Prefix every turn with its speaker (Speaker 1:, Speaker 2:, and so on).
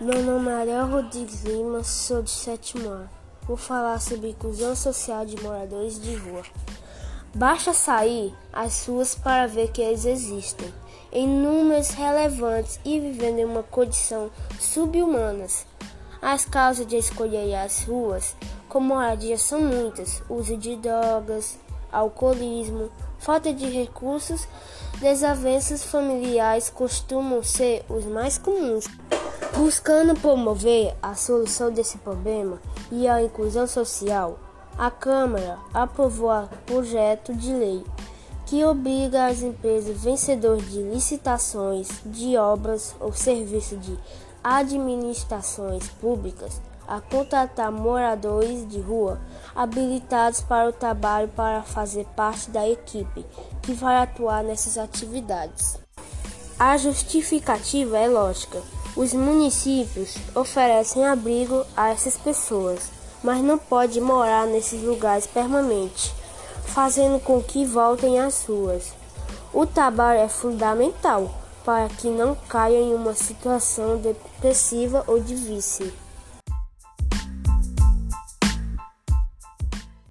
Speaker 1: Meu nome é Ariel Rodrigues Lima, sou de sétimo ano. Vou falar sobre inclusão social de moradores de rua. Basta sair às ruas para ver que eles existem, em números relevantes e vivendo em uma condição subhumanas. As causas de escolher as ruas como moradia são muitas: uso de drogas, alcoolismo, falta de recursos, desavenças familiares costumam ser os mais comuns. Buscando promover a solução desse problema e a inclusão social, a Câmara aprovou o projeto de lei que obriga as empresas vencedoras de licitações de obras ou serviços de administrações públicas a contratar moradores de rua habilitados para o trabalho para fazer parte da equipe que vai atuar nessas atividades. A justificativa é lógica os municípios oferecem abrigo a essas pessoas, mas não pode morar nesses lugares permanente, fazendo com que voltem às ruas. O trabalho é fundamental para que não caiam em uma situação depressiva ou de vício.